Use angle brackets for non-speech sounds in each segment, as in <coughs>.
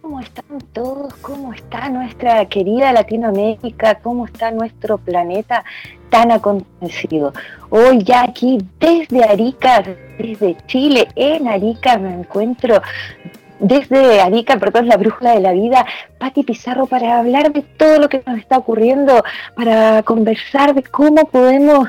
¿Cómo están todos? ¿Cómo está nuestra querida Latinoamérica? ¿Cómo está nuestro planeta tan acontecido? Hoy ya aquí desde Arica, desde Chile, en Arica me encuentro desde Arica, perdón, la brújula de la vida, Pati Pizarro, para hablar de todo lo que nos está ocurriendo, para conversar de cómo podemos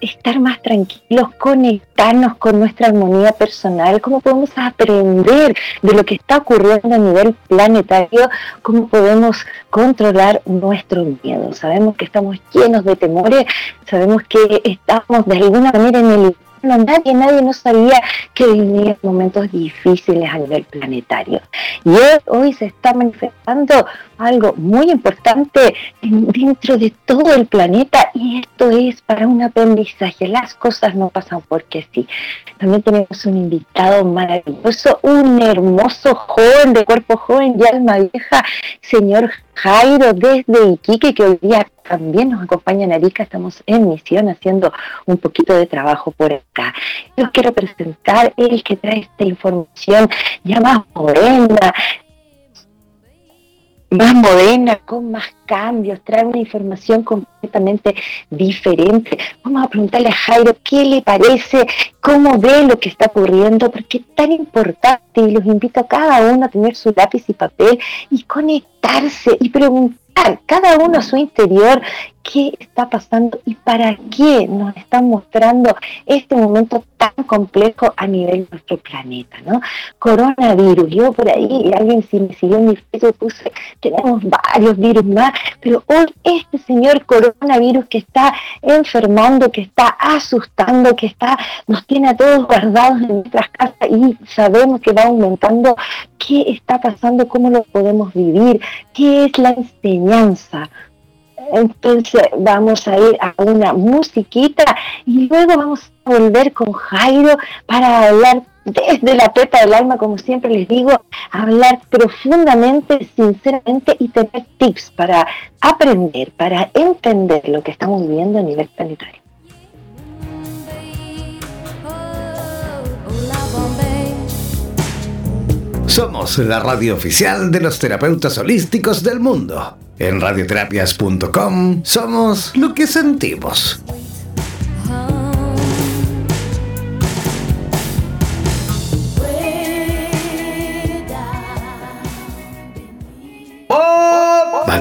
estar más tranquilos, conectarnos con nuestra armonía personal, cómo podemos aprender de lo que está ocurriendo a nivel planetario, cómo podemos controlar nuestro miedo. Sabemos que estamos llenos de temores, sabemos que estamos de alguna manera en el nadie, nadie no sabía que vivía momentos difíciles a nivel planetario. Y hoy, se está manifestando algo muy importante dentro de todo el planeta y esto es para un aprendizaje. Las cosas no pasan porque sí. También tenemos un invitado maravilloso, un hermoso joven de cuerpo joven y alma vieja, señor Jairo desde Iquique, que hoy día también nos acompaña en Arica, estamos en misión haciendo un poquito de trabajo por acá. Yo quiero presentar el que trae esta información ya más más moderna, con más cambios, trae una información completamente diferente. Vamos a preguntarle a Jairo qué le parece, cómo ve lo que está ocurriendo, porque es tan importante y los invito a cada uno a tener su lápiz y papel y conectarse y preguntar cada uno a su interior qué está pasando y para qué nos están mostrando este momento tan complejo a nivel de nuestro planeta, ¿no? Coronavirus, yo por ahí, alguien si me siguió en mi Facebook puse, tenemos varios virus más, pero hoy este señor coronavirus que está enfermando, que está asustando, que está, nos tiene a todos guardados en nuestras casas y sabemos que va aumentando, ¿qué está pasando? ¿Cómo lo podemos vivir? ¿Qué es la enseñanza? Entonces vamos a ir a una musiquita y luego vamos a volver con Jairo para hablar <laughs> desde la pepa del alma, como siempre les digo, hablar profundamente, sinceramente y tener tips para aprender, para entender lo que estamos viviendo a nivel planetario. Somos la radio oficial de los terapeutas holísticos del mundo. En radioterapias.com somos lo que sentimos.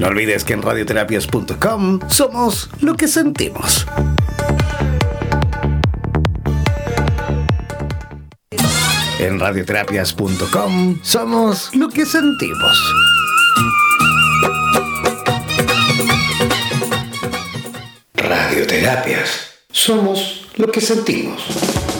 No olvides que en radioterapias.com somos lo que sentimos. En radioterapias.com somos lo que sentimos. Radioterapias. Somos lo que sentimos.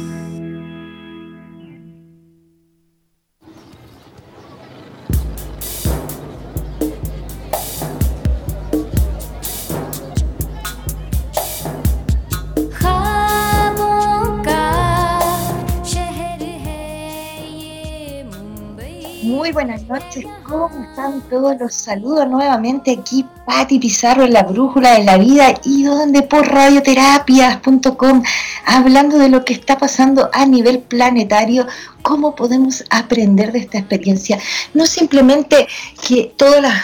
cómo están todos? Los saludos nuevamente aquí, Patti Pizarro en la Brújula de la Vida y donde por radioterapias.com, hablando de lo que está pasando a nivel planetario, cómo podemos aprender de esta experiencia. No simplemente que todo la-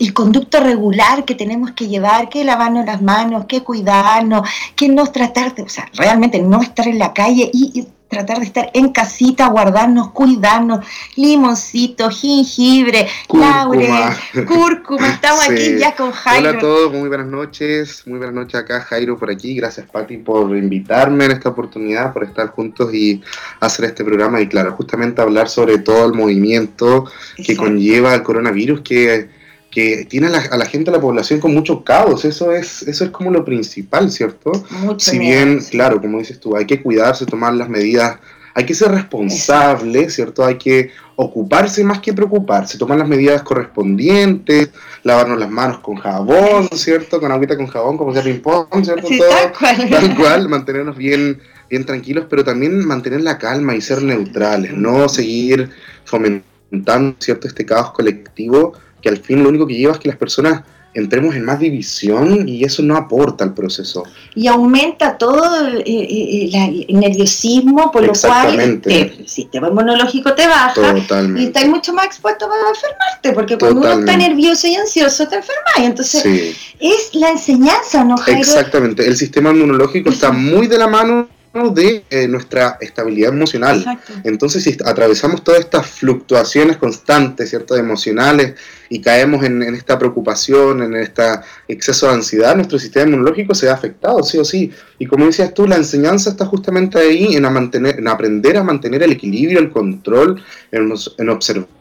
el conducto regular que tenemos que llevar, que lavarnos las manos, que cuidarnos, que no tratar de, o sea, realmente no estar en la calle y, y tratar de estar en casita, guardarnos, cuidarnos, limoncito, jengibre, Cúrcuma. cúrcuma, estamos Sí. aquí ya con Jairo. Hola a todos, muy buenas noches. Muy buenas noches acá, Jairo, por aquí. Gracias, Pati, por invitarme en esta oportunidad, por estar juntos y hacer este programa. Y claro, justamente hablar sobre todo el movimiento que conlleva el coronavirus, que, que tiene a la, a la gente, a la población con mucho caos. Eso es, eso es como lo principal, ¿cierto? Mucho Si bien, sí. claro, como dices tú, hay que cuidarse, tomar las medidas, hay que ser responsable, ¿cierto? Hay que ocuparse más que preocuparse, tomar las medidas correspondientes, lavarnos las manos con jabón, ¿cierto? Con agüita con jabón, como sea ping-pong, ¿cierto? Sí, Todo, tal cual. <laughs> tal cual, mantenernos bien, bien tranquilos, pero también mantener la calma y ser neutrales, no seguir fomentando, ¿cierto? Este caos colectivo que al fin lo único que lleva es que las personas entremos en más división y eso no aporta al proceso. y aumenta todo el, el- el- la- el nerviosismo, por lo cual este, el sistema inmunológico te baja y Totalmente. estás mucho más expuesto a enfermarte, porque cuando uno está Totalmente. nervioso y ansioso te enfermas. Entonces, Sí, es la enseñanza, ¿no, Jairo? exactamente. El sistema inmunológico está muy de la mano de eh, nuestra estabilidad emocional. Exacto. Entonces, si atravesamos todas estas fluctuaciones constantes, ¿cierto? Emocionales y caemos en, en esta preocupación, en este exceso de ansiedad, nuestro sistema inmunológico se ve afectado, sí o sí. Y como decías tú, la enseñanza está justamente ahí en, a mantener, en aprender a mantener el equilibrio, el control, en observar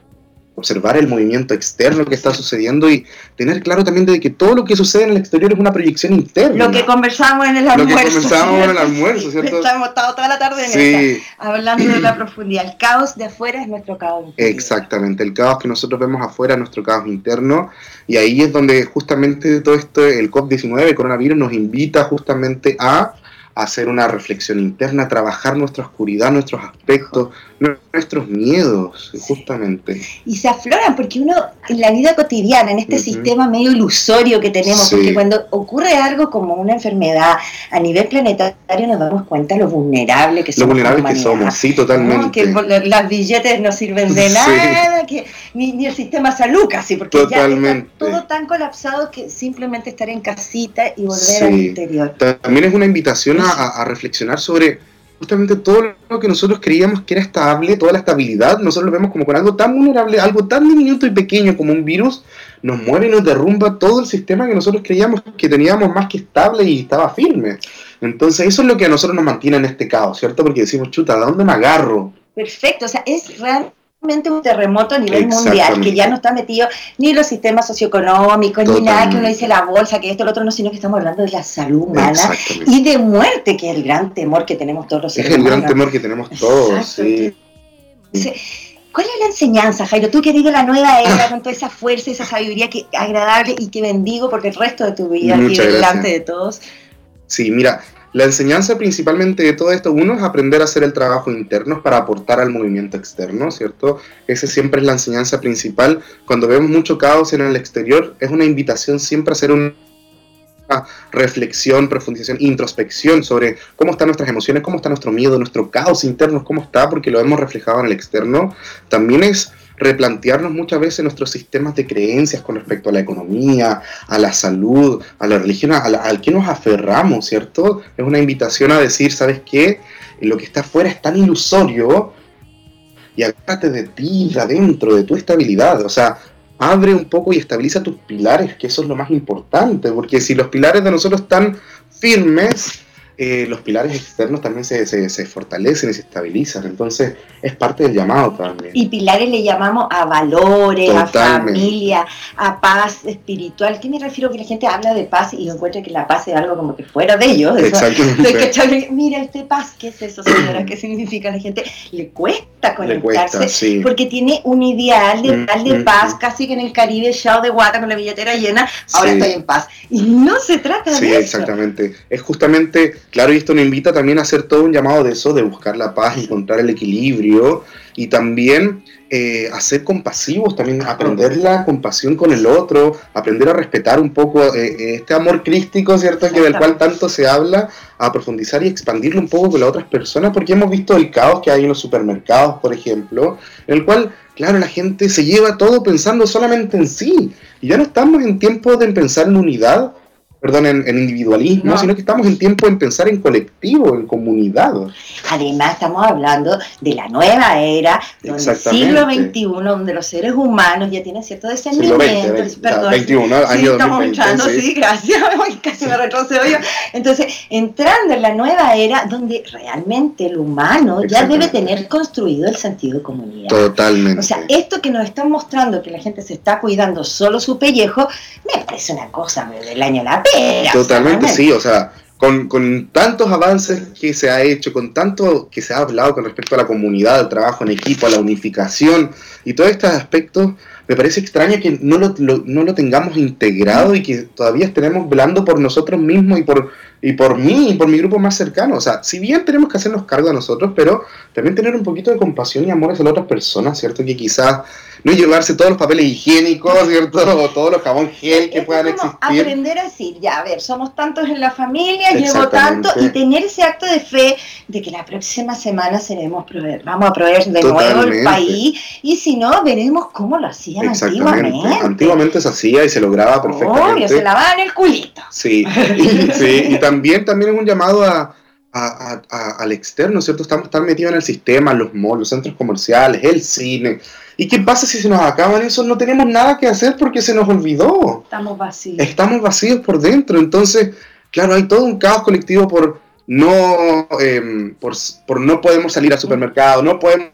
observar el movimiento externo que está sucediendo y tener claro también de que todo lo que sucede en el exterior es una proyección interna. Lo que conversamos en el Lo que almuerzo. conversábamos en el almuerzo, ¿cierto? Estamos estado toda la tarde en Sí, hablando de la profundidad. El caos de afuera es nuestro caos. Exactamente, el caos que nosotros vemos afuera es nuestro caos interno y ahí es donde justamente todo esto, el COP19, el coronavirus, nos invita justamente a hacer una reflexión interna, trabajar nuestra oscuridad, nuestros aspectos, nuestros miedos, justamente. y se afloran porque uno en la vida cotidiana, en este Ujú. sistema medio ilusorio que tenemos, Sí. porque cuando ocurre algo como una enfermedad a nivel planetario nos damos cuenta lo vulnerable que Lo somos. vulnerables como que somos, sí, ¿no? totalmente. Que el- las billetes no sirven de Sí. nada, que ni, ni el sistema salud casi, porque Totalmente. ya está todo tan colapsado que simplemente estar en casita y volver Sí. al interior. También es una invitación a- a reflexionar sobre justamente todo lo que nosotros creíamos que era estable, toda la estabilidad, nosotros lo vemos como con algo tan vulnerable, algo tan diminuto y pequeño como un virus, nos mueve y nos derrumba todo el sistema que nosotros creíamos que teníamos más que estable y estaba firme. Entonces eso es lo que a nosotros nos mantiene en este caos, ¿cierto? Porque decimos, chuta, ¿de dónde me agarro? Perfecto, o sea, es realmente un terremoto a nivel mundial que ya no está metido ni los sistemas socioeconómicos, ni nada que uno dice la bolsa, que esto, lo otro, no, sino que estamos hablando de la salud humana y de muerte, que es el gran temor que tenemos todos los Es seres el gran humanos. temor que tenemos todos, sí. ¿Cuál es la enseñanza, Jairo? Tú que eres de la nueva era, con toda esa fuerza, esa sabiduría que, agradable y que bendigo porque el resto de tu vida aquí delante de todos. Sí, mira, la enseñanza principalmente de todo esto, uno es aprender a hacer el trabajo interno para aportar al movimiento externo, ¿cierto? Esa siempre es la enseñanza principal. Cuando vemos mucho caos en el exterior, es una invitación siempre a hacer una reflexión, profundización, introspección sobre cómo están nuestras emociones, cómo está nuestro miedo, nuestro caos interno, cómo está, porque lo hemos reflejado en el externo. También es replantearnos muchas veces nuestros sistemas de creencias con respecto a la economía, a la salud, a la religión, al que nos aferramos, ¿cierto? Es una invitación a decir, ¿sabes qué? Lo que está afuera es tan ilusorio y agárrate de ti, de adentro, de tu estabilidad. O sea, abre un poco y estabiliza tus pilares, que eso es lo más importante, porque si los pilares de nosotros están firmes, eh, los pilares externos también se, se, fortalecen y se estabilizan. Entonces, es parte del llamado también. Y pilares le llamamos a valores, a familia, a paz espiritual. ¿Qué me refiero? Que la gente habla de paz y encuentra que la paz es algo como que fuera de ellos. Exactamente. Mira, este paz, ¿qué es eso, señora? ¿Qué significa? La gente le cuesta conectarse porque tiene un ideal de, mm, de mm, paz, mm. casi que en el Caribe, chao de guata con la billetera llena, ahora estoy en paz. Y no se trata de eso. Sí, exactamente. Es justamente Claro, y esto nos invita también a hacer todo un llamado de eso, de buscar la paz, encontrar el equilibrio y también eh, a ser compasivos, también aprender la compasión con el otro, aprender a respetar un poco eh, este amor crístico, ¿cierto? Que del cual tanto se habla, a profundizar y expandirlo un poco con las otras personas, porque hemos visto el caos que hay en los supermercados, por ejemplo, en el cual, claro, la gente se lleva todo pensando solamente en sí, y ya no estamos en tiempo de pensar en unidad, perdón, en, individualismo, sino que estamos en tiempo en pensar en colectivo, en comunidad. Además, estamos hablando de la nueva era, donde el siglo XXI, donde los seres humanos ya tienen cierto discernimiento. perdón, 21, año estamos 2020, entrando, sí, gracias, <laughs> casi me retrocedo yo. Entonces, entrando en la nueva era, donde realmente el humano ya debe tener construido el sentido de comunidad. Totalmente. O sea, esto que nos están mostrando, que la gente se está cuidando solo su pellejo, me parece una cosa del año la Totalmente, sí, o sea, con, con, tantos avances que se ha hecho, con tanto que se ha hablado con respecto a la comunidad, al trabajo en equipo, a la unificación y todos estos aspectos, me parece extraño que no lo, no lo tengamos integrado y que todavía estemos velando por nosotros mismos y por, y por mí y por mi grupo más cercano. O sea, si bien tenemos que hacernos cargo de nosotros, pero también tener un poquito de compasión y amor hacia las otras personas, ¿cierto? Que quizás no llevarse todos los papeles higiénicos, ¿cierto? O todos los jabón gel que puedan existir. Aprender a decir, ya, a ver, somos tantos en la familia, llevo tanto, y tener ese acto de fe de que la próxima semana seremos proveer, vamos a proveer de nuevo el país, y si no, veremos cómo lo hacían antiguamente. Antiguamente se hacía y se lograba perfectamente. Obvio, se lavaban el culito. Sí, sí, y también, también es un llamado a al externo, ¿cierto? Estamos tan metidos en el sistema, los malls, los centros comerciales, el cine. ¿Y qué pasa si se nos acaban eso? No tenemos nada que hacer porque se nos olvidó. Estamos vacíos. Estamos vacíos por dentro. Entonces, claro, hay todo un caos colectivo por no, em, por, por, no podemos salir al supermercado, no podemos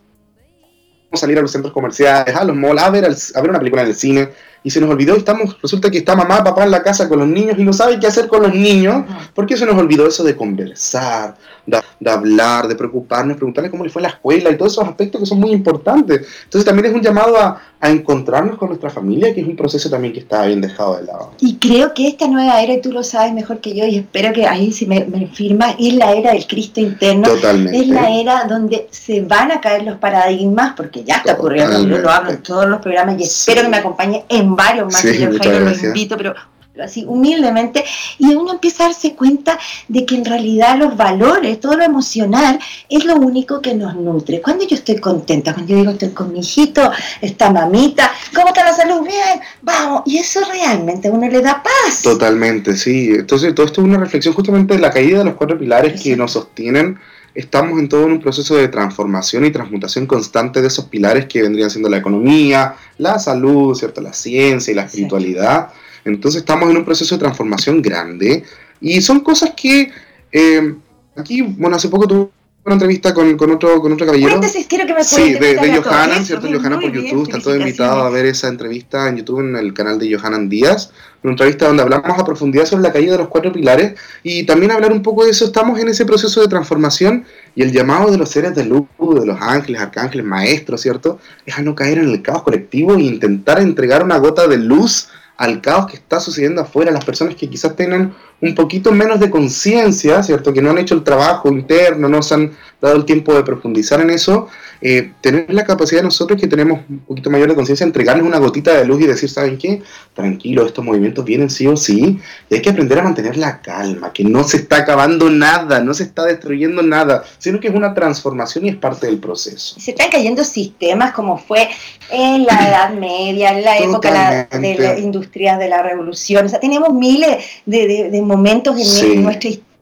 salir a los centros comerciales, a los malls, a ver, a ver una película en el cine y se nos olvidó, estamos, resulta que está mamá, papá en la casa con los niños y no sabe qué hacer con los niños, porque se nos olvidó eso de conversar, de, hablar, de preocuparnos, preguntarle cómo le fue la escuela y todos esos aspectos que son muy importantes. Entonces también es un llamado a, encontrarnos con nuestra familia, que es un proceso también que está bien dejado de lado. Y creo que esta nueva era, y tú lo sabes mejor que yo, y espero que ahí si me, me firmas, es la era del Cristo interno. Totalmente. Es la era donde se van a caer los paradigmas, porque ya está ocurriendo, yo lo hablo en todos los programas y espero que me acompañe en varios más, que yo Jairo lo invito, pero así humildemente, y uno empieza a darse cuenta de que en realidad los valores, todo lo emocional, es lo único que nos nutre. Cuando yo estoy contenta, cuando yo digo estoy con mi hijito, está mamita, ¿cómo está la salud? Bien, vamos, y eso realmente a uno le da paz. Totalmente, sí. Entonces, todo esto es una reflexión justamente de la caída de los cuatro pilares que nos sostienen. Estamos en todo un proceso de transformación y transmutación constante de esos pilares que vendrían siendo la economía, la salud, ¿cierto? la ciencia y la espiritualidad. Entonces estamos en un proceso de transformación grande y son cosas que eh, aquí, bueno, hace poco tuve una entrevista con, con, otro, con otro caballero. quiero que me Sí, de, de Johanan, ¿cierto? Johanan por YouTube. Están todos invitados a ver esa entrevista en YouTube en el canal de Johanan Díaz. Una entrevista donde hablamos a profundidad sobre la caída de los cuatro pilares y también hablar un poco de eso. Estamos en ese proceso de transformación y el llamado de los seres de luz, de los ángeles, arcángeles, maestros, ¿cierto? Es a no caer en el caos colectivo e intentar entregar una gota de luz al caos que está sucediendo afuera, las personas que quizás tengan un poquito menos de conciencia, ¿cierto? Que no han hecho el trabajo interno, no se han dado el tiempo de profundizar en eso, eh, tener la capacidad de nosotros que tenemos un poquito mayor de conciencia, entregarles una gotita de luz y decir, ¿saben qué? Tranquilo, estos movimientos vienen sí o sí, y hay que aprender a mantener la calma, que no se está acabando nada, no se está destruyendo nada, sino que es una transformación y es parte del proceso. Se están cayendo sistemas como fue en la <clears throat> Edad Media, en la época de la industria de la revolución, o sea, tenemos miles de, de, momentos en nuestra historia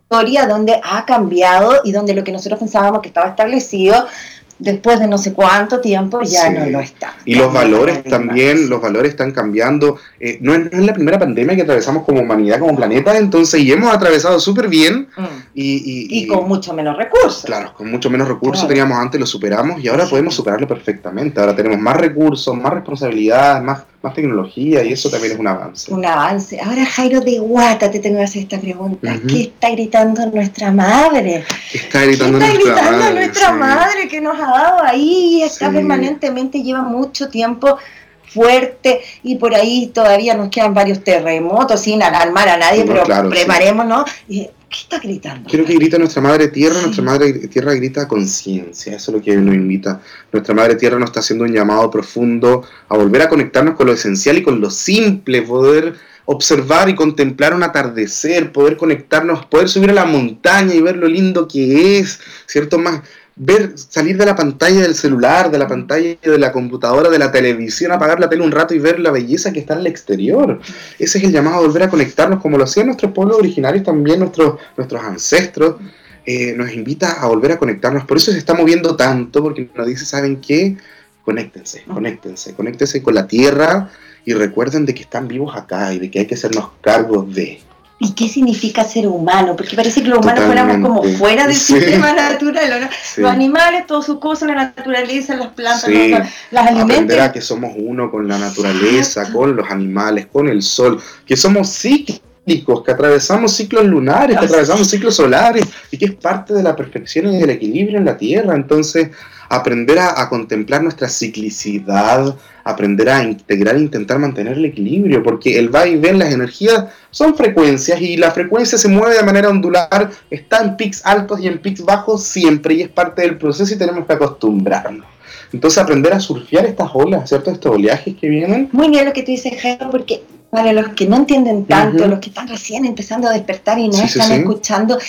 donde ha cambiado y donde lo que nosotros pensábamos que estaba establecido después de no sé cuánto tiempo ya no lo está. Y los valores también, los valores están cambiando. Eh, no, es, la primera pandemia que atravesamos como humanidad, como planeta, entonces, y hemos atravesado súper bien. Mm. Y, con mucho menos recursos. Claro, con mucho menos recursos teníamos antes, lo superamos y ahora podemos superarlo perfectamente. Ahora tenemos más recursos, más responsabilidades, más más tecnología y eso también es un avance. Un avance. Ahora, Jairo de Guata, te tengo que hacer esta pregunta. ¿Qué está gritando nuestra madre? ¿Qué está gritando, ¿Qué está nuestra, gritando madre? nuestra madre que nos ha dado ahí? Está permanentemente, lleva mucho tiempo fuerte y por ahí todavía nos quedan varios terremotos sin alarmar a nadie, pero preparémonos. ¿Qué está gritando? Creo que grita nuestra madre tierra, nuestra madre tierra grita conciencia, eso es lo que nos invita. Nuestra madre tierra nos está haciendo un llamado profundo a volver a conectarnos con lo esencial y con lo simple, poder observar y contemplar un atardecer, poder conectarnos, poder subir a la montaña y ver lo lindo que es, ¿cierto? Más, ver, salir de la pantalla del celular, de la pantalla de la computadora, de la televisión, apagar la tele un rato y ver la belleza que está en el exterior. Ese es el llamado a volver a conectarnos como lo hacían nuestros pueblos originarios, también nuestros, nuestros ancestros. Eh, nos invita a volver a conectarnos. Por eso se está moviendo tanto, porque nos dice, ¿saben qué? Conéctense, conéctense, conéctense con la tierra y recuerden de que están vivos acá y de que hay que hacernos cargo de. ¿Y qué significa ser humano? Porque parece que los humanos fuéramos como fuera del sistema natural. Los animales, todas sus cosas, la naturaleza, las plantas, las alimentos. Aprender a que somos uno con la naturaleza, con los animales, con el sol, que somos que atravesamos ciclos lunares, que atravesamos ciclos solares y que es parte de la perfección y del equilibrio en la Tierra. Entonces, aprender a, contemplar nuestra ciclicidad, aprender a integrar e intentar mantener el equilibrio, porque el va y ven, las energías son frecuencias y la frecuencia se mueve de manera ondular, está en pics altos y en pics bajos siempre y es parte del proceso y tenemos que acostumbrarnos. Entonces aprender a surfear estas olas, ¿cierto? Estos oleajes que vienen. Muy bien lo que tú dices, Jairo, porque para los que no entienden tanto, los que están recién empezando a despertar y no están escuchando,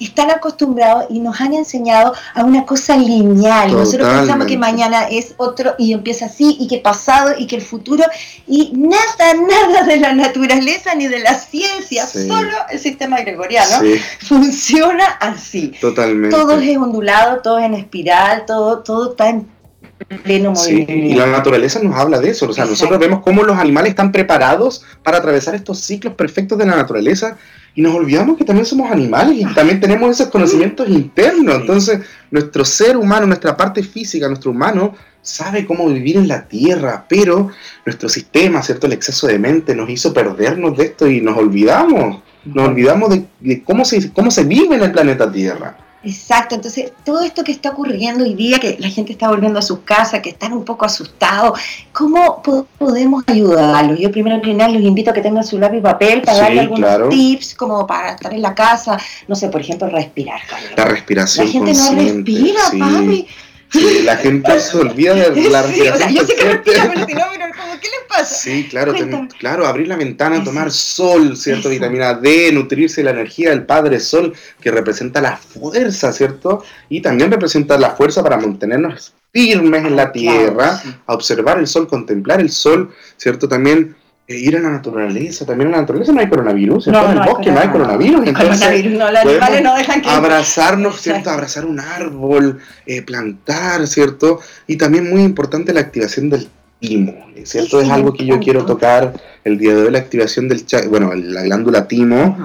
están acostumbrados y nos han enseñado a una cosa lineal. Nosotros pensamos que mañana es otro y empieza así y que pasado y que el futuro y nada, nada de la naturaleza ni de la ciencia, solo el sistema gregoriano funciona así. Totalmente. Todo es ondulado, todo es en espiral, todo, todo está en pleno movimiento. y la naturaleza nos habla de eso. O sea, nosotros vemos cómo los animales están preparados para atravesar estos ciclos perfectos de la naturaleza y nos olvidamos que también somos animales y también tenemos esos conocimientos internos. Entonces, nuestro ser humano, nuestra parte física, nuestro humano, sabe cómo vivir en la tierra, pero nuestro sistema, ¿cierto? El exceso de mente nos hizo perdernos de esto y nos olvidamos. Nos olvidamos de, de cómo, se, cómo se vive en el planeta Tierra. Exacto, entonces todo esto que está ocurriendo hoy día, que la gente está volviendo a sus casas, que están un poco asustados, ¿cómo podemos ayudarlos? Yo primero que nada los invito a que tengan su lápiz y papel para darle algunos tips como para estar en la casa, no sé, por ejemplo, respirar. La respiración. La gente no respira, papi. La gente se olvida de <laughs> la respiración. yo sé que respira, pero si no, ¿qué les pasa? Sí, claro, claro, abrir la ventana, tomar sol, ¿cierto? Vitamina D, nutrirse de la energía del Padre Sol, que representa la fuerza, ¿cierto? Y también representa la fuerza para mantenernos firmes en la ah, tierra, a observar el sol, contemplar el sol, ¿cierto? También ir a la naturaleza, también en la naturaleza no hay coronavirus, en el bosque no hay coronavirus, <laughs> entonces no, los animales no dejan que... abrazarnos, <laughs> ¿cierto? Abrazar un árbol, eh, plantar, ¿cierto? Y también muy importante la activación del timo, ¿cierto? es algo que yo quiero tocar el día de hoy, la activación del, bueno, la glándula timo,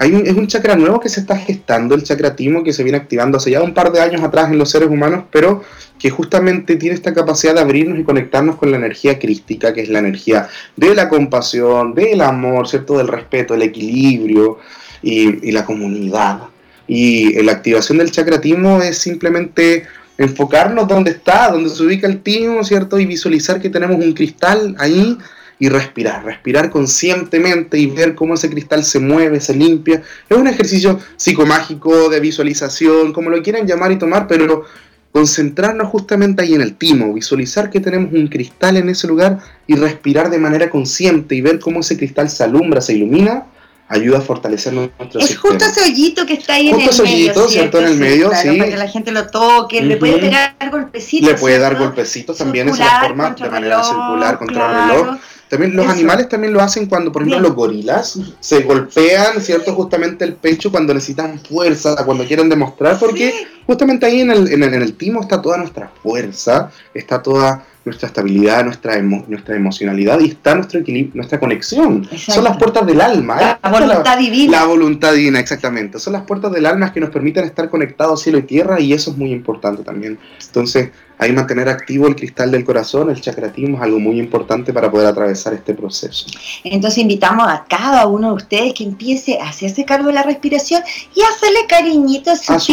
hay un, es un chakra nuevo que se está gestando, el chakra timo, que se viene activando hace ya un par de años atrás en los seres humanos, pero que justamente tiene esta capacidad de abrirnos y conectarnos con la energía crística, que es la energía de la compasión, del amor, ¿cierto? Del respeto, el equilibrio y, y la comunidad. Y la activación del chakra timo es simplemente enfocarnos donde está, donde se ubica el timo, ¿cierto? Y visualizar que tenemos un cristal ahí y respirar, respirar conscientemente y ver cómo ese cristal se mueve, se limpia. Es un ejercicio psicomágico de visualización, como lo quieran llamar y tomar, pero concentrarnos justamente ahí en el timo, visualizar que tenemos un cristal en ese lugar y respirar de manera consciente y ver cómo ese cristal se alumbra, se ilumina, ayuda a fortalecer nuestro es justo ese hoyito que está ahí en el ese hoyito, ¿cierto? En el medio, sí. Para que la gente lo toque, le puede pegar golpecitos. Le puede dar golpecitos también, es la forma de manera circular, contra el reloj también los animales también lo hacen cuando, por ejemplo, los gorilas se golpean, ¿cierto? Justamente el pecho cuando necesitan fuerza, cuando quieren demostrar, porque justamente ahí en el, en, el, en el timo está toda nuestra fuerza, está toda nuestra estabilidad, nuestra, nuestra emocionalidad y está nuestro equilibrio, nuestra conexión. Son las puertas del alma. ¿eh? La voluntad divina. La voluntad divina, exactamente. Son las puertas del alma que nos permiten estar conectados cielo y tierra y eso es muy importante también. Entonces, ahí mantener activo el cristal del corazón, el chakratismo, es algo muy importante para poder atravesar este proceso. Entonces invitamos a cada uno de ustedes que empiece a hacerse cargo de la respiración y hacerle cariñitos a su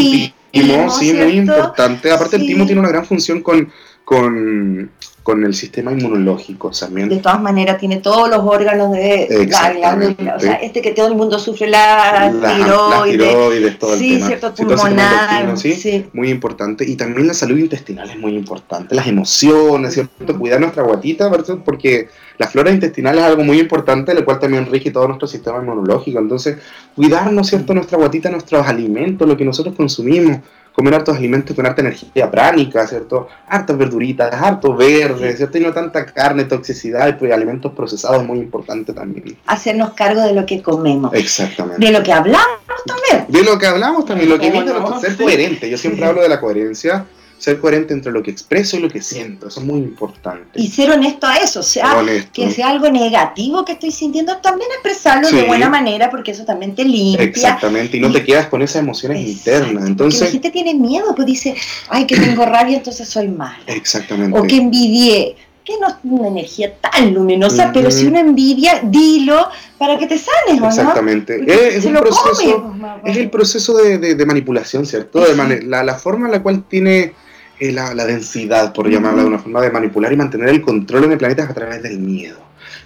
timo. sí, muy importante. Aparte el timo tiene una gran función con con, con el sistema inmunológico también. De todas maneras, tiene todos los órganos de la O sea, este que todo el mundo sufre la, la tiroides. La tiroides, todo sí, el tema. cierto, pulmonar. ¿sí? ¿sí? Muy importante. Y también la salud intestinal es muy importante. Las emociones, ¿cierto? Cuidar nuestra guatita, ¿verdad? Porque la flora intestinal es algo muy importante, el cual también rige todo nuestro sistema inmunológico. Entonces, cuidarnos, ¿cierto? Nuestra guatita, nuestros alimentos, lo que nosotros consumimos comer hartos alimentos con harta energía pránica, ¿cierto? Hartas verduritas, harto verde, ¿cierto? Y no tanta carne, toxicidad y pues, alimentos procesados es muy importante también. Hacernos cargo de lo que comemos. Exactamente. De lo que hablamos también. De lo que hablamos también, lo que ser coherente. Yo siempre hablo de la coherencia ser coherente entre lo que expreso y lo que siento, eso es muy importante. Y ser honesto a eso, o sea, que sea algo negativo que estoy sintiendo, también expresarlo de buena manera, porque eso también te limpia. Exactamente, y no te quedas con esas emociones internas. Entonces, la gente tiene miedo, pues dice, ay, que tengo rabia, entonces soy mal. Exactamente. O que envidié que no es una energía tan luminosa, pero si una envidia, dilo para que te sanes, ¿o Exactamente. Es, un proceso, es el proceso de, manipulación, ¿cierto? De la, la, forma en la cual tiene la, la, densidad, por llamarla de una forma, de manipular y mantener el control en el planeta a través del miedo.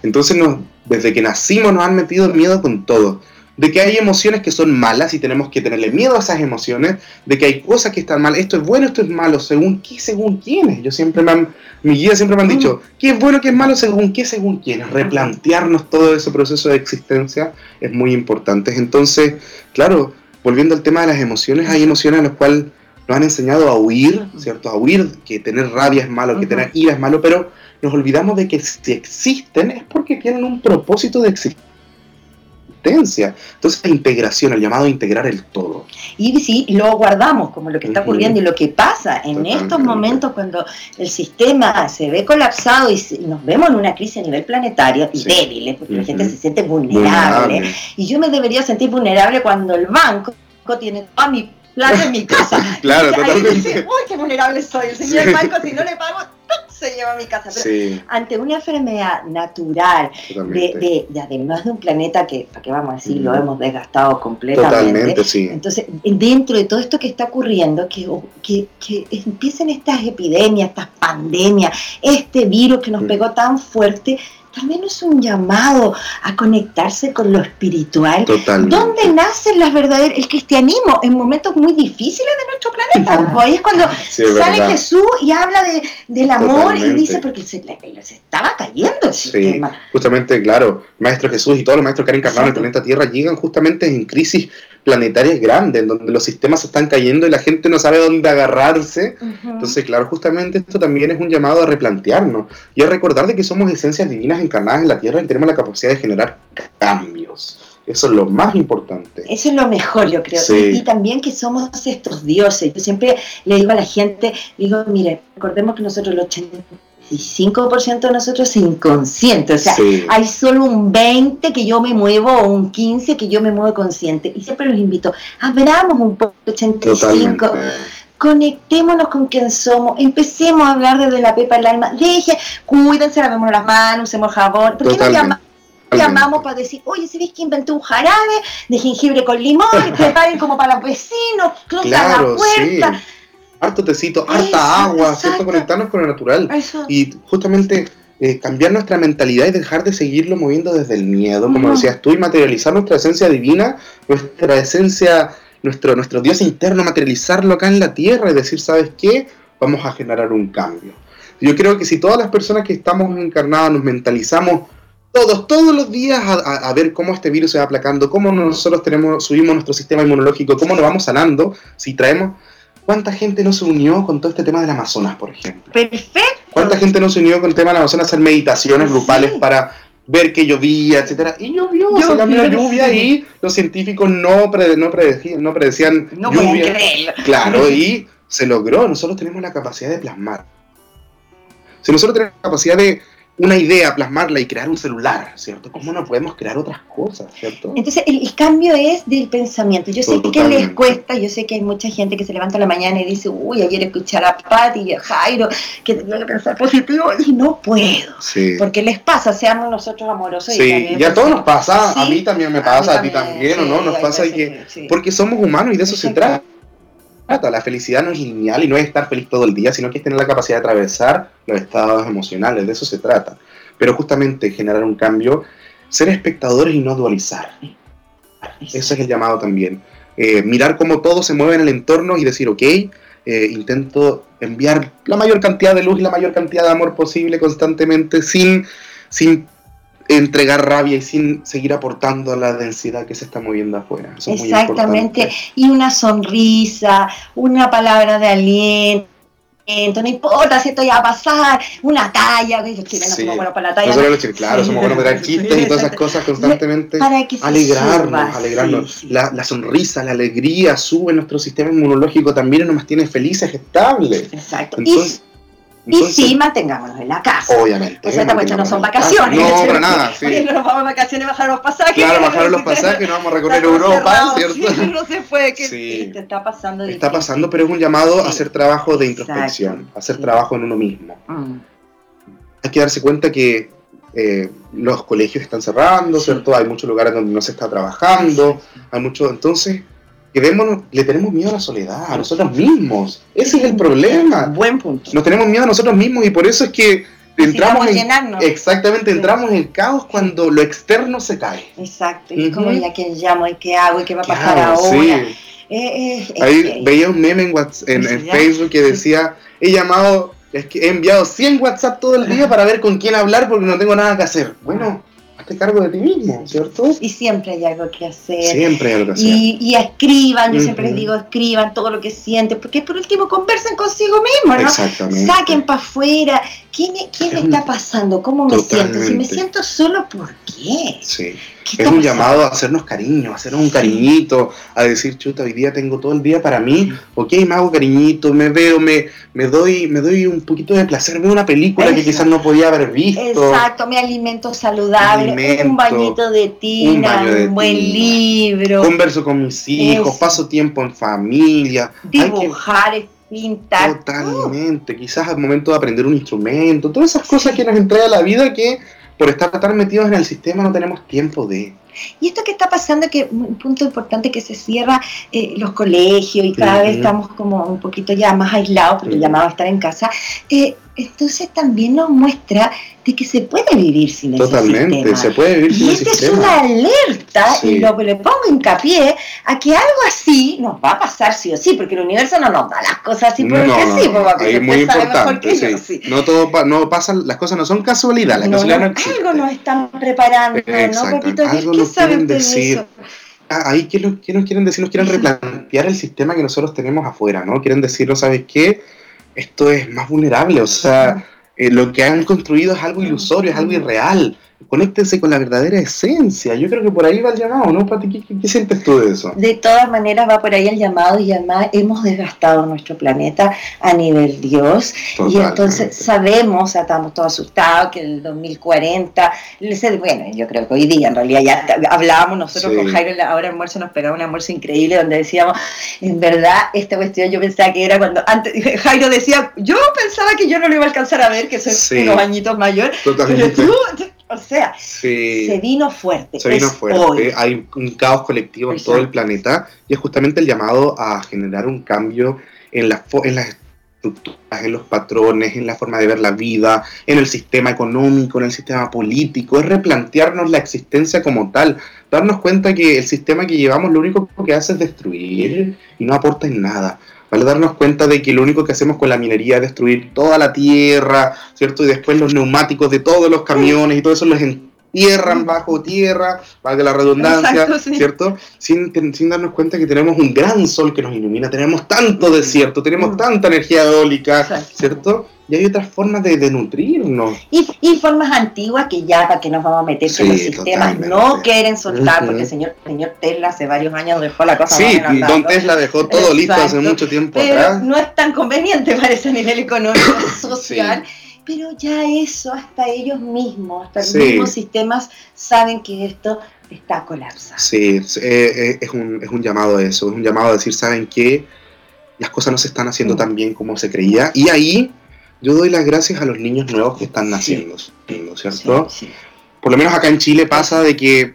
Entonces, nos, desde que nacimos nos han metido miedo con todo. De que hay emociones que son malas y tenemos que tenerle miedo a esas emociones, de que hay cosas que están mal, esto es bueno, esto es malo, según qué, según quiénes. Yo siempre me han, mi guía siempre me han dicho, qué es bueno, qué es malo, según qué, según quiénes. Replantearnos todo ese proceso de existencia es muy importante. Entonces, claro, volviendo al tema de las emociones, hay emociones a las cuales nos han enseñado a huir, ¿cierto? A huir, que tener rabia es malo, que tener ira es malo, pero nos olvidamos de que si existen es porque tienen un propósito de existencia. Entonces la integración, el llamado a integrar el todo. Y si lo guardamos, como lo que está ocurriendo y lo que pasa en estos momentos cuando el sistema se ve colapsado y nos vemos en una crisis a nivel planetario y débiles, porque la gente se siente vulnerable. Y yo me debería sentir vulnerable cuando el banco tiene toda mi plata en mi casa. <laughs> claro, totalmente. Uy, qué vulnerable soy. El señor banco, si no le pago, se lleva a mi casa. Pero ante una enfermedad natural, de, de, además de un planeta que, ¿para qué vamos a decir? Lo hemos desgastado completamente. Totalmente, sí. Entonces, dentro de todo esto que está ocurriendo, que, que, que empiecen estas epidemias, estas pandemias, este virus que nos pegó tan fuerte, también es un llamado a conectarse con lo espiritual. Totalmente. ¿Dónde nace la verdadera, el cristianismo? En momentos muy difíciles de nuestro planeta. Ahí es cuando sale Jesús y habla de, del amor y dice, porque se, se estaba cayendo el sí, Justamente, claro, Maestro Jesús y todos los maestros que han encarnado en el planeta Tierra llegan justamente en crisis planetarias grandes, en donde los sistemas están cayendo y la gente no sabe dónde agarrarse. Entonces, claro, justamente esto también es un llamado a replantearnos y a recordar de que somos esencias divinas encarnadas en la Tierra y tenemos la capacidad de generar cambios. Eso es lo más importante. Eso es lo mejor, yo creo. Y, también que somos estos dioses. Yo siempre le digo a la gente, digo, mire, recordemos que nosotros el 95% de nosotros es inconsciente. O sea, hay solo un 20 que yo me muevo o un 15 que yo me muevo consciente. Y siempre los invito, abramos un poco 85. Conectémonos con quien somos, empecemos a hablar desde la pepa del alma, deje, cuídense, lavémonos las manos, usemos jabón, ¿por qué no llamamos? llamamos para decir, oye, ¿se ves que inventé un jarabe de jengibre con limón? Preparen <laughs> como para los vecinos, cruzan la puerta. Sí. Harto tecito, harta agua, ¿cierto? Conectarnos con lo natural. Y justamente eh, cambiar nuestra mentalidad y dejar de seguirlo moviendo desde el miedo, como decías tú, y materializar nuestra esencia divina, nuestra esencia, nuestro, nuestro Dios interno, materializarlo acá en la tierra y decir, ¿sabes qué? Vamos a generar un cambio. Yo creo que si todas las personas que estamos encarnadas nos mentalizamos todos, todos los días a, ver cómo este virus se va aplacando, cómo nosotros tenemos, subimos nuestro sistema inmunológico, cómo nos vamos sanando, si traemos... ¿Cuánta gente no se unió con todo este tema del Amazonas, por ejemplo? Perfecto. ¿Cuánta gente no se unió con el tema del Amazonas a hacer meditaciones grupales para ver que llovía, etcétera? Y llovió, llovió se cambió lluvia y los científicos no, no, predecían, no predecían no lluvia. Claro, <laughs> y se logró. Nosotros tenemos la capacidad de plasmar. Si nosotros tenemos la capacidad de una idea, plasmarla y crear un celular, ¿cierto? ¿Cómo no podemos crear otras cosas, ¿cierto? Entonces, el, cambio es del pensamiento. Yo sé que les cuesta, yo sé que hay mucha gente que se levanta a la mañana y dice, uy, ayer escuché a Patti y a Jairo, que tenía que pensar positivo, y no puedo. Sí. Porque les pasa, seamos nosotros amorosos. Sí, y, a todos nos pasa, a mí también me pasa, a, ti también, ¿o no? Nos pasa que, porque somos humanos y de eso se trata. La felicidad no es lineal y no es estar feliz todo el día, sino que es tener la capacidad de atravesar los estados emocionales, de eso se trata. Pero justamente generar un cambio, ser espectadores y no dualizar. Ese es el llamado también. Eh, mirar cómo todo se mueve en el entorno y decir, ok, eh, intento enviar la mayor cantidad de luz y la mayor cantidad de amor posible constantemente sin, sin entregar rabia y sin seguir aportando a la densidad que se está moviendo afuera. Exactamente, y una sonrisa, una palabra de aliento. No importa si esto ya va a pasar, una talla, los chilenos somos buenos para la talla. Nosotros los claro, somos buenos para chistes y todas esas cosas constantemente. Para que alegrarnos, alegrarnos. La, la, sonrisa, la alegría sube nuestro sistema inmunológico también y nos mantiene felices, estables. Exacto. Entonces, y sí, mantengámonos en la casa. Obviamente. O sea, esta no son vacaciones. No, para <laughs> nada. Sí. no nos vamos a vacaciones, bajar los pasajes. Claro, bajar los pasajes, no vamos a recorrer Europa, ¿cierto? <laughs> no se puede, que sí. te está pasando. Está pasando, pero es un llamado a hacer trabajo de introspección, a hacer trabajo en uno mismo. Mm. Hay que darse cuenta que eh, los colegios están cerrando, ¿cierto? Hay muchos lugares donde no se está trabajando, hay mucho, entonces le tenemos miedo a la soledad, a nosotros mismos. Ese es el problema. Buen punto. Nos tenemos miedo a nosotros mismos y por eso es que entramos en, exactamente entramos en caos cuando lo externo se cae. Exacto. Y como ya quién llamo y qué hago y qué va a pasar ahora. Eh, eh, Ahí veía un meme en, en, Facebook que decía, he llamado, es que he enviado 100 WhatsApp todo el día para ver con quién hablar porque no tengo nada que hacer. Bueno, cargo de ti mismo, ¿cierto? Y siempre hay algo que hacer. Siempre hay algo que hacer. Y, escriban, yo siempre les digo, escriban todo lo que sienten, porque por último conversen consigo mismo, ¿no? Exactamente. Saquen para afuera. ¿Qué me, qué me está pasando? ¿Cómo me siento? Si me siento solo, ¿por qué? Sí. Es un llamado a hacernos cariño, a hacernos un cariñito, a decir, chuta, hoy día tengo todo el día para mí, ok, me hago cariñito, me veo, me, me doy me doy un poquito de placer, veo una película que quizás no podía haber visto. Exacto, me alimento saludable, un bañito de tina, un, buen libro. Converso con mis hijos, paso tiempo en familia. Dibujar, Totalmente, quizás al momento de aprender un instrumento, todas esas cosas que nos entrega la vida que por estar tan metidos en el sistema no tenemos tiempo de... Y esto que está pasando, que un punto importante que se cierra eh, los colegios y cada vez estamos como un poquito ya más aislados, porque llamado a estar en casa, eh, entonces también nos muestra de que se puede vivir sin Totalmente, sistema. se puede vivir sin y esta es una alerta, y lo que le pongo hincapié, a que algo así nos va a pasar sí o sí, porque el universo no nos da las cosas así porque sí, porque es muy importante, sí. No todo no pasan, las cosas no son casualidad, las no, Algo nos están preparando, ¿no, papito? Algo nos quieren decir. Ah, ahí, ¿qué, nos quieren decir? Nos quieren <laughs> replantear el sistema que nosotros tenemos afuera, ¿no? Quieren decir, ¿sabes qué? esto es más vulnerable, o sea, eh, lo que han construido es algo ilusorio, es algo irreal. Conéctense con la verdadera esencia. Yo creo que por ahí va el llamado, ¿no, Pati? ¿Qué, qué, sientes tú de eso? De todas maneras va por ahí el llamado y además hemos desgastado nuestro planeta a nivel Dios Totalmente. y entonces sabemos, estamos todos asustados que el 2040, bueno, yo creo que hoy día en realidad ya hablábamos nosotros sí. con Jairo, ahora almuerzo nos pegaba un almuerzo increíble donde decíamos, en verdad, esta cuestión yo pensaba que era cuando antes <laughs> Jairo decía, yo pensaba que yo no lo iba a alcanzar a ver, que soy sí. unos añitos mayor, Totalmente. pero tú o sea, sí. se vino fuerte. Se vino fuerte. Hoy. Hay un caos colectivo Exacto. en todo el planeta y es justamente el llamado a generar un cambio en las, en las estructuras, en los patrones, en la forma de ver la vida, en el sistema económico, en el sistema político. Es replantearnos la existencia como tal. Darnos cuenta que el sistema que llevamos lo único que hace es destruir y no aporta en nada. ¿Vale? Darnos cuenta de que lo único que hacemos con la minería es destruir toda la tierra, ¿cierto? Y después los neumáticos de todos los camiones y todo eso los entierran bajo tierra, valga la redundancia, Exacto, sí. ¿cierto? Sin, sin, darnos cuenta que tenemos un gran sol que nos ilumina, tenemos tanto desierto, tenemos tanta energía eólica, Exacto. ¿cierto? Y hay otras formas de, de nutrirnos. Y, y, formas antiguas que ya para que nos vamos a meter sí, que los sistemas totalmente. no quieren soltar, uh -huh. porque el señor, señor Tesla hace varios años dejó la cosa Sí, don Tesla dejó todo Exacto. listo hace mucho tiempo Pero atrás. no es tan conveniente <laughs> para ese nivel económico, social. sí pero ya eso, hasta ellos mismos, hasta los mismos sistemas saben que esto está colapsando. Sí, eh, es, un, es un llamado a eso, es un llamado a decir, ¿saben qué? Las cosas no se están haciendo tan bien como se creía. Y ahí yo doy las gracias a los niños nuevos que están naciendo, sí. ¿cierto? Sí, sí. Por lo menos acá en Chile pasa de que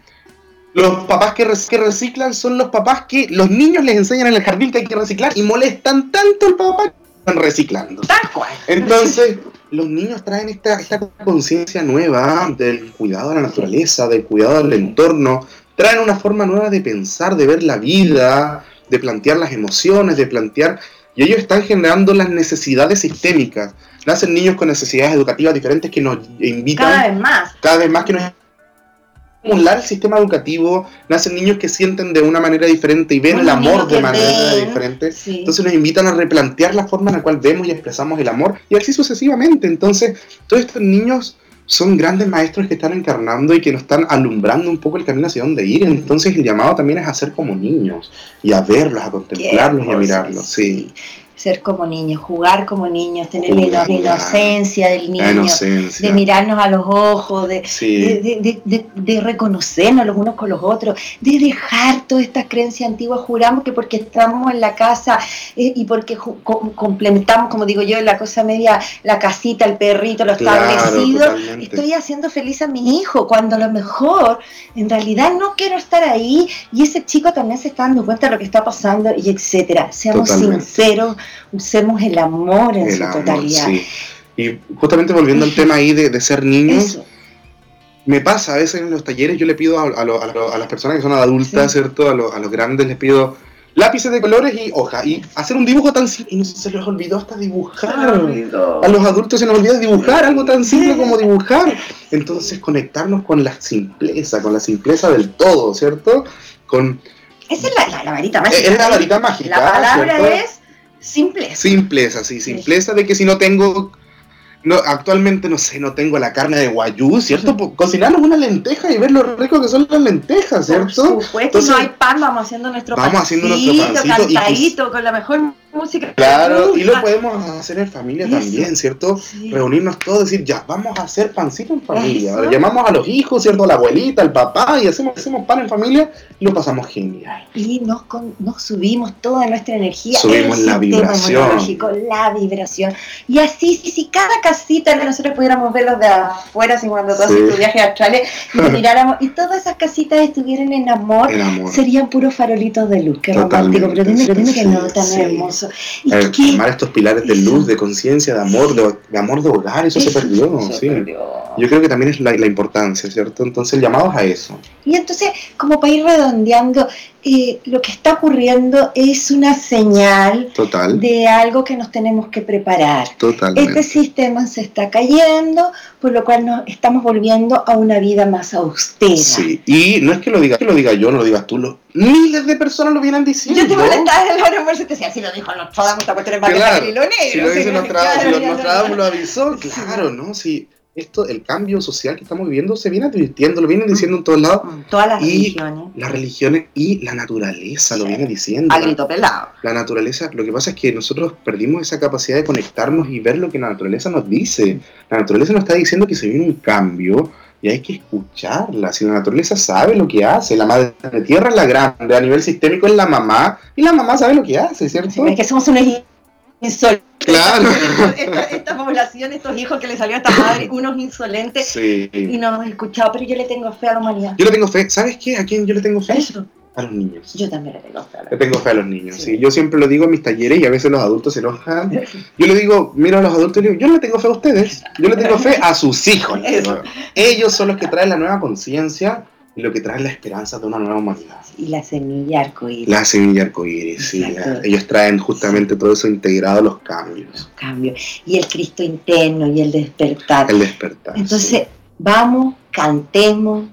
los papás que, que, reciclan son los papás que los niños les enseñan en el jardín que hay que reciclar y molestan tanto al papá que están reciclando. Tal cual. Entonces, los niños traen esta, esta conciencia nueva del cuidado de la naturaleza, del cuidado del entorno, traen una forma nueva de pensar, de ver la vida, de plantear las emociones, de plantear... Y ellos están generando las necesidades sistémicas. Nacen niños con necesidades educativas diferentes que nos invitan... Cada vez más. Cada vez más que nos el sistema educativo, nacen niños que sienten de una manera diferente y ven bueno, el amor de manera ven, diferente. Sí. Entonces nos invitan a replantear la forma en la cual vemos y expresamos el amor y así sucesivamente. Entonces, todos estos niños son grandes maestros que están encarnando y que nos están alumbrando un poco el camino hacia dónde ir. Entonces el llamado también es a ser como niños y a verlos, a contemplarlos y a mirarlos. Sí ser como niños, jugar como niños, tener la inocencia del niño, inocencia. de mirarnos a los ojos, de, sí. de, de, de, reconocernos los unos con los otros, de dejar todas estas creencias antiguas. Juramos que porque estamos en la casa eh, y porque complementamos, como digo yo, la cosa media, la casita, el perrito, lo claro, establecido, totalmente. estoy haciendo feliz a mi hijo, cuando a lo mejor en realidad no quiero estar ahí y ese chico también se está dando cuenta de lo que está pasando y etcétera. Seamos totalmente. sinceros usemos el amor en el su amor, totalidad. Sí. Y justamente volviendo al tema ahí de, de ser niños, Eso. me pasa a veces en los talleres, yo le pido a, a, lo, a, lo, a las personas que son adultas, sí. ¿cierto? A, a, los grandes les pido lápices de colores y hoja. Y hacer un dibujo tan simple. Y no se les olvidó hasta dibujar. A los adultos se nos olvida dibujar algo tan simple como dibujar. Entonces conectarnos con la simpleza, con la simpleza del todo, ¿cierto? Con... Esa es la, la, la varita mágica. Es la varita mágica. La palabra ¿cierto? es Simpleza. Simpleza, sí, simpleza de que si no tengo, no, actualmente no sé, no tengo la carne de guayú, ¿cierto? -huh. Cocinarnos una lenteja y ver lo rico que son las lentejas, ¿cierto? Por supuesto, Entonces, no hay pan, vamos haciendo nuestro vamos pancito, haciendo nuestro pancito cantadito, y pues, con la mejor música. Claro, y lo podemos hacer en familia Eso. también, ¿cierto? Sí. Reunirnos todos, decir, ya, vamos a hacer pancito en familia. Llamamos a los hijos, ¿cierto? A la abuelita, al papá, y hacemos, hacemos pan en familia y lo pasamos genial. Y nos, con, nos subimos toda nuestra energía. Subimos la vibración. La vibración. Y así, si, si cada casita que nosotros pudiéramos verlos de afuera, así cuando todos sí. tu viaje astrales, <laughs> y miráramos, y todas esas casitas estuvieran en amor, en amor. serían puros farolitos de luz. Qué Totalmente. romántico. Pero dime, pero dime que no, tan sí. hermoso. ¿Y eh, estos pilares de luz, de conciencia, de amor, de, de, amor de hogar, eso, eso se perdió. Se sí. perdió. Yo creo que también es la, la, importancia, ¿cierto? Entonces el llamado es a eso. Y entonces, como para ir redondeando, eh, lo que está ocurriendo es una señal Total. de algo que nos tenemos que preparar. Totalmente. Este sistema se está cayendo, por lo cual nos estamos volviendo a una vida más austera. Sí, y no es que lo diga, que lo diga yo, no lo digas tú, lo, miles de personas lo vienen diciendo. Yo te molestaba en el aeropuerto y te decía, si lo dijo Nostradamus, esta cuestión es más claro, Si lo dice Nostradamus lo avisó, claro, ¿no? Sí esto, el cambio social que estamos viviendo se viene advirtiendo, lo vienen diciendo en todos lados. Mm, Todas las Y religiones. Las religiones y la naturaleza lo viene diciendo. A grito pelado. La naturaleza, lo que pasa es que nosotros perdimos esa capacidad de conectarnos y ver lo que la naturaleza nos dice. La naturaleza nos está diciendo que se viene un cambio y hay que escucharla. Si la naturaleza sabe lo que hace, la madre tierra es la grande, a nivel sistémico es la mamá y la mamá sabe lo que hace, ¿cierto? Es que somos unos insolentes. Claro. Esta, esta población, estos hijos que le salió a esta madre, <coughs> unos insolentes. Sí. Y no hemos escuchado, pero yo le tengo fe a la humanidad. Yo le tengo fe, ¿sabes qué? ¿A quién yo le tengo fe? Eso, A los niños. yo también le tengo fe a la Le tengo fe a los niños, Sí. sí. Yo siempre lo digo en mis talleres y a veces los adultos se enojan. Yo le digo, miro a los adultos y digo, yo no le tengo fe a ustedes, yo le tengo fe a sus hijos. Ellos son los que traen la nueva conciencia y lo que traen la esperanza de una nueva humanidad. Y la semilla arcoíris. La semilla arcoíris, sí. Ellos traen justamente todo eso integrado a los cambios, Cambio. Y el Cristo interno y el despertar. el despertar. Entonces, vamos, cantemos.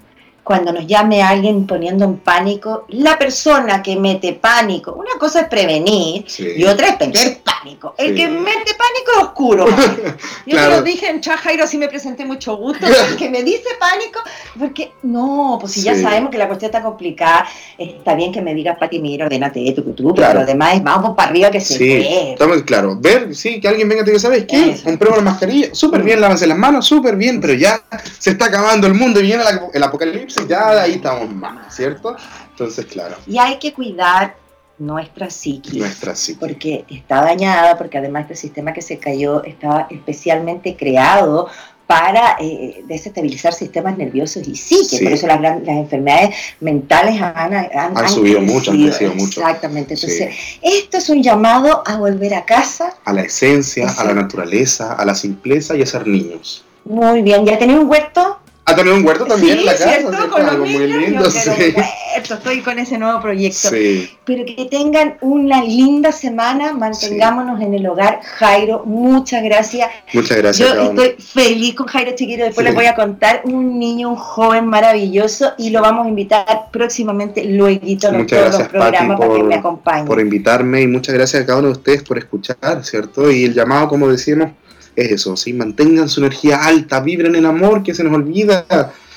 Cuando nos llame alguien poniendo en pánico, la persona que mete pánico, una cosa es prevenir sí. y otra es meter pánico. El Sí. que mete pánico es oscuro. <laughs> Yo Claro. te lo dije en Chajairo, así me presenté mucho gusto. El <laughs> que me dice pánico, porque no, pues si ya sabemos que la cuestión está complicada, está bien que me digas, Pati, mira, ordenate tú, tú, pero Claro. lo demás es vamos para arriba que se estamos claro. Ver, sí, que alguien venga y te diga, ¿sabes qué? Eso. Compremos la mascarilla, súper bien, lávense las manos, súper bien, pero ya se está acabando el mundo y viene el apocalipsis, ya ahí estamos mal, ¿cierto? Entonces, claro, Y hay que cuidar nuestra psiquis. nuestra sí. porque está dañada, porque además este sistema que se cayó estaba especialmente creado para eh, desestabilizar sistemas nerviosos y psique, Sí. por eso las, las enfermedades mentales han, han, Han subido mucho, han crecido mucho. Exactamente, entonces esto es un llamado a volver a casa. A la esencia, a la naturaleza, a la simpleza y a ser niños. Muy bien, ¿ya tenés un huerto? A tener un huerto también sí, en la casa, ¿cierto? ¿cierto? Con los Algo muy lindo, sí. huerto, estoy con ese nuevo proyecto. Sí, pero que tengan una linda semana, mantengámonos en el hogar. Jairo, muchas gracias. muchas gracias. Yo estoy feliz con Jairo Chiquito, después les voy a contar un niño, un joven maravilloso y lo vamos a invitar próximamente, luego en todos los gracias, programas Pati, para que por- me por invitarme y muchas gracias a cada uno de ustedes por escuchar, ¿cierto? Y el llamado, como decíamos, es eso, ¿sí? Mantengan su energía alta, vibren el amor que se nos olvida.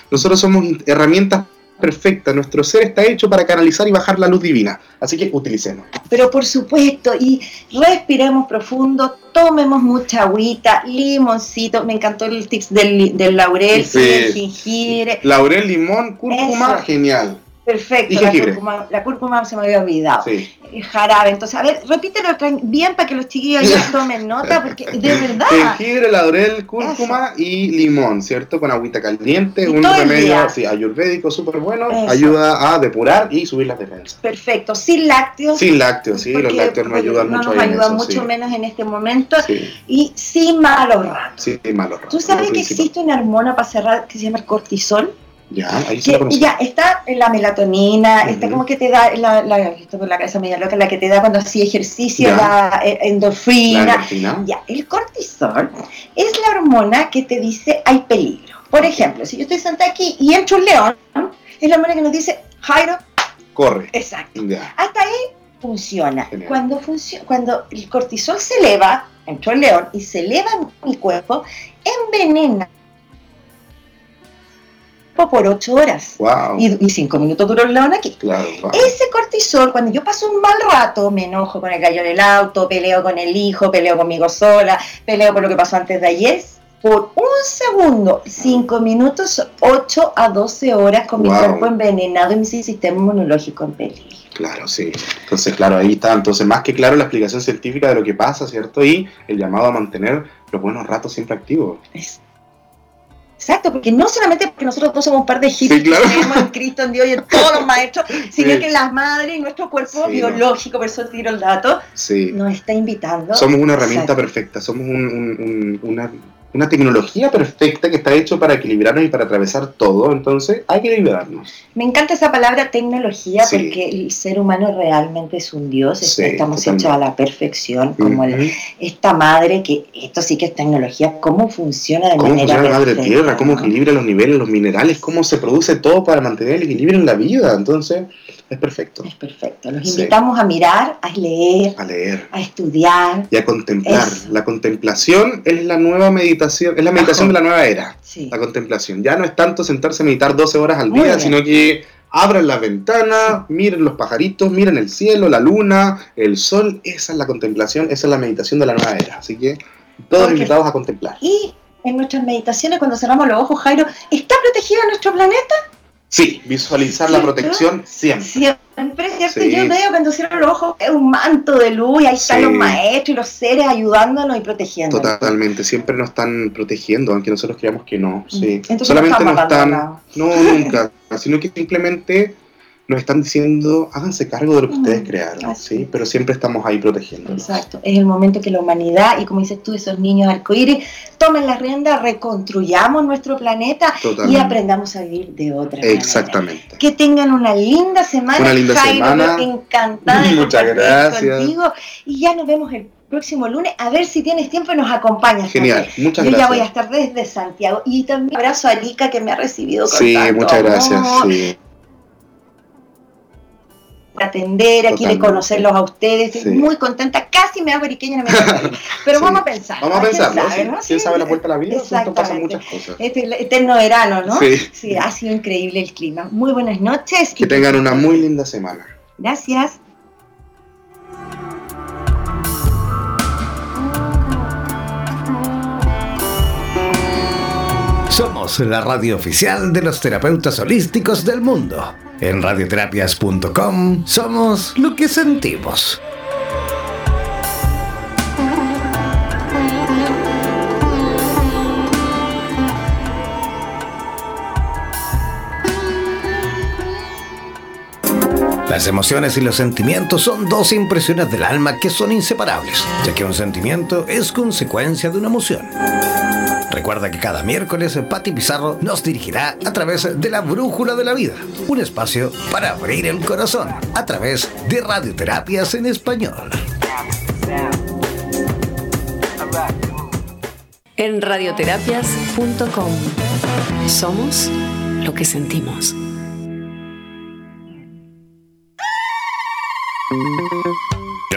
Nosotros somos herramientas perfectas, nuestro ser está hecho para canalizar y bajar la luz divina, así que utilicemos. Pero por supuesto, y respiremos profundo, tomemos mucha agüita, limoncito, me encantó el tips del, laurel Sí. jengibre. Laurel, limón, cúrcuma, Eso. genial. Perfecto, Y la cúrcuma, la cúrcuma se me había olvidado. Sí. Jarabe. Entonces, a ver, repítelo bien para que los chiquillos ya <laughs> tomen nota, porque de verdad. Jengibre, laurel, cúrcuma y limón, ¿cierto? Con agüita caliente, Y un remedio ayurvédico súper bueno, Eso. ayuda a depurar y subir las defensas. Perfecto, sin lácteos. Sin lácteos, sí, los lácteos nos porque ayudan no mucho nos ayudan mucho sí. menos en este momento. Sí, Y sin malos ratos. sí, malos ratos. ¿Tú sabes que principal. existe una hormona para cerrar que se llama el cortisol? Ya, ahí se Que conocí. ya está la melatonina, está Ujú. como que te da, la, la, estoy con la cabeza media loca, la que te da cuando hacía ejercicio, Ya. la eh, La endorfina. endorfina. Ya, el cortisol es la hormona que te dice hay peligro. Por ejemplo, si yo estoy sentada aquí y entra un león, es la hormona que nos dice, Jairo, Corre. exacto. Ya. Hasta ahí funciona. Genial. Cuando, funcio- cuando el cortisol se eleva, entró el león y se eleva en mi cuerpo, envenena por 8 horas. Wow. Y, y cinco minutos duró el león aquí. Claro, wow. Ese cortisol, cuando yo paso un mal rato, me enojo con el gallo del auto, peleo con el hijo, peleo conmigo sola, peleo por lo que pasó antes de ayer, por un segundo, cinco minutos, 8 a 12 horas con mi Wow. cuerpo envenenado y mi sistema inmunológico en peligro. Claro, sí. Entonces, claro, ahí está. Entonces, más que claro la explicación científica de lo que pasa, ¿cierto? Y el llamado a mantener los buenos ratos siempre activos. Es- Exacto, porque no solamente porque nosotros dos somos un par de hippies Sí, claro. que creemos en Cristo, en Dios y en todos los maestros, <laughs> sino Sí. que las madres y nuestro cuerpo Sí, biológico, por eso tiro el dato, Sí. nos está invitando. Somos una herramienta Exacto. perfecta, somos un- un- un- una, una tecnología perfecta que está hecho para equilibrarnos y para atravesar todo, entonces hay que equilibrarnos. Me encanta esa palabra tecnología Sí. porque el ser humano realmente es un dios, Sí, estamos hechos a la perfección, como el- esta madre que esto sí que es tecnología, cómo funciona de ¿Cómo manera funciona la madre tierra? ¿Cómo equilibra los niveles, los minerales? ¿Cómo se produce todo para mantener el equilibrio en la vida? Entonces, es perfecto. Es perfecto. Los invitamos a mirar, a leer, a leer, a estudiar y a contemplar. La contemplación es la nueva meditación, es la meditación de la nueva era. La contemplación. Ya no es tanto sentarse a meditar 12 horas al día, sino que abran la ventana, miren los pajaritos, miren el cielo, la luna, el sol. Esa es la contemplación, esa es la meditación de la nueva era. Así que todos invitados a contemplar. Y en nuestras meditaciones, cuando cerramos los ojos, Jairo, ¿está protegido nuestro planeta? Sí, visualizar la protección siempre. Siempre, ¿cierto? Yo veo cuando cierro los ojos es un manto de luz y ahí están los maestros y los seres ayudándonos y protegiendo. Totalmente, siempre nos están protegiendo, aunque nosotros creamos que no. Sí. Solamente no están. No, nunca. <laughs> Sino que simplemente nos están diciendo, háganse cargo de lo que ustedes crearon, ¿sí? Pero siempre estamos ahí protegiendo. Exacto, es el momento que la humanidad, y como dices tú, esos niños arcoíris, tomen la rienda, reconstruyamos nuestro planeta y aprendamos a vivir de otra manera. Exactamente. Que tengan una linda semana. Una linda semana. Encantada de <laughs> Muchas gracias. contigo. Y ya nos vemos el próximo lunes, a ver si tienes tiempo y nos acompañas. Genial, muchas Yo gracias. Yo ya voy a estar desde Santiago. Y también abrazo a Erika que me ha recibido con Sí, muchas gracias. Sí atender, aquí de conocerlos a ustedes. Estoy muy contenta, casi me hago eriqueña, pero vamos a pensar. Vamos a pensar, ¿no? ¿Quién sabe la vuelta a la vida? Pasan muchas cosas. Este eterno verano, ¿no? Sí. sí. ha sido increíble el clima. Muy buenas noches. Que tengan una muy linda semana. Gracias. Somos la radio oficial de los terapeutas holísticos del mundo. En radioterapias.com somos lo que sentimos. Las emociones y los sentimientos son dos impresiones del alma que son inseparables, ya que un sentimiento es consecuencia de una emoción. Recuerda que cada miércoles Patti Pizarro nos dirigirá a través de la Brújula de la Vida, un espacio para abrir el corazón a través de radioterapias en español. En radioterapias.com somos lo que sentimos.